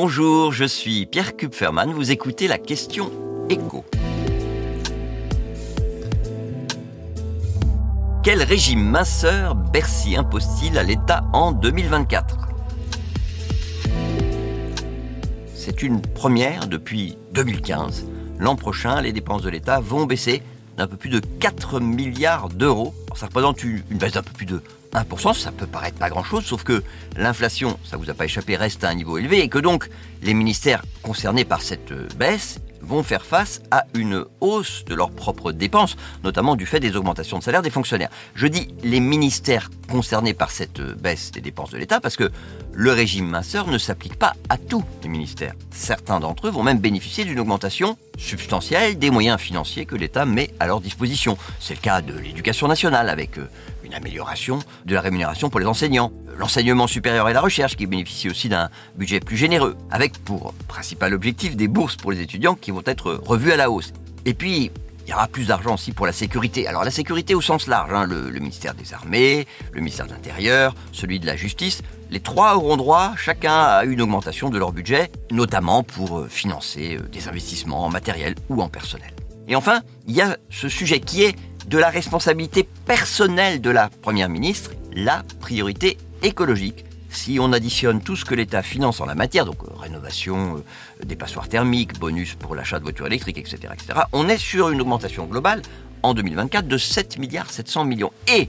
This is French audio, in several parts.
Bonjour, je suis Pierre Kupferman, vous écoutez la question écho. Quel régime minceur Bercy impose-t-il à l'État en 2024 C'est une première depuis 2015. L'an prochain, les dépenses de l'État vont baisser d'un peu plus de 4 milliards d'euros. Ça représente une, baisse d'un peu plus de 1%, ça peut paraître pas grand-chose, sauf que l'inflation, ça vous a pas échappé, reste à un niveau élevé et que donc les ministères concernés par cette baisse vont faire face à une hausse de leurs propres dépenses, notamment du fait des augmentations de salaire des fonctionnaires. Je dis les ministères concernés par cette baisse des dépenses de l'État parce que le régime minceur ne s'applique pas à tous les ministères. Certains d'entre eux vont même bénéficier d'une augmentation substantielle des moyens financiers que l'État met à leur disposition. C'est le cas de l'éducation nationale avec euh, une amélioration de la rémunération pour les enseignants, l'enseignement supérieur et la recherche qui bénéficie aussi d'un budget plus généreux, avec pour principal objectif des bourses pour les étudiants qui vont être revues à la hausse. Et puis, il y aura plus d'argent aussi pour la sécurité. Alors la sécurité au sens large, hein, le, ministère des Armées, le ministère de l'Intérieur, celui de la Justice, les trois auront droit chacun à une augmentation de leur budget, notamment pour euh, financer euh, des investissements en matériel ou en personnel. Et enfin, il y a ce sujet qui est de la responsabilité personnelle de la Première ministre, la priorité écologique. Si on additionne tout ce que l'État finance en la matière, donc euh, rénovation euh, des passoires thermiques, bonus pour l'achat de voitures électriques, etc., etc., on est sur une augmentation globale en 2024 de 7 milliards 700 millions. Et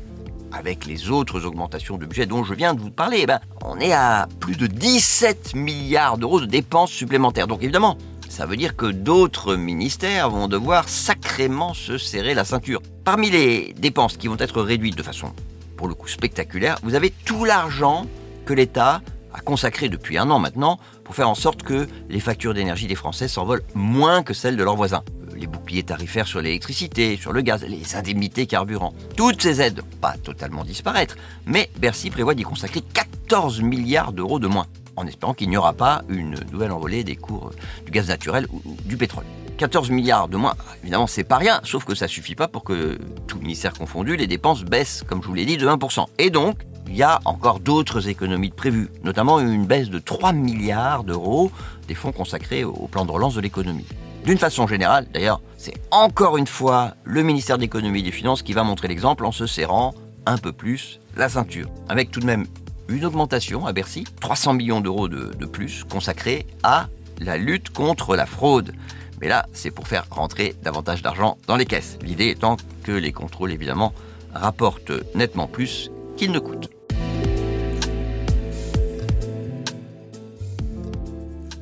avec les autres augmentations de budget dont je viens de vous parler, eh ben, on est à plus de 17 milliards d'euros de dépenses supplémentaires. Donc évidemment, ça veut dire que d'autres ministères vont devoir sacrément se serrer la ceinture. Parmi les dépenses qui vont être réduites de façon, pour le coup, spectaculaire, vous avez tout l'argent que l'État a consacré depuis un an maintenant pour faire en sorte que les factures d'énergie des Français s'envolent moins que celles de leurs voisins. Les boucliers tarifaires sur l'électricité, sur le gaz, les indemnités carburant. Toutes ces aides pas totalement disparaître, mais Bercy prévoit d'y consacrer 14 milliards d'euros de moins, en espérant qu'il n'y aura pas une nouvelle envolée des cours du gaz naturel ou du pétrole. 14 milliards de moins, évidemment, c'est pas rien, sauf que ça suffit pas pour que, tout ministère confondu, les dépenses baissent, comme je vous l'ai dit, de 1%. Et donc, il y a encore d'autres économies de prévues, notamment une baisse de 3 milliards d'euros des fonds consacrés au plan de relance de l'économie. D'une façon générale, d'ailleurs, c'est encore une fois le ministère de l'économie et des finances qui va montrer l'exemple en se serrant un peu plus la ceinture. Avec tout de même une augmentation à Bercy, 300 millions d'euros de, plus consacrés à la lutte contre la fraude. Mais là, c'est pour faire rentrer davantage d'argent dans les caisses. L'idée étant que les contrôles, évidemment, rapportent nettement plus qu'ils ne coûtent.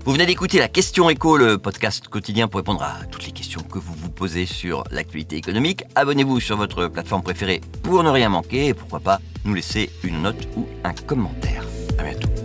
Vous venez d'écouter la Question Éco, le podcast quotidien pour répondre à toutes les questions que vous vous posez sur l'actualité économique. Abonnez-vous sur votre plateforme préférée pour ne rien manquer et pourquoi pas nous laisser une note ou un commentaire. À bientôt.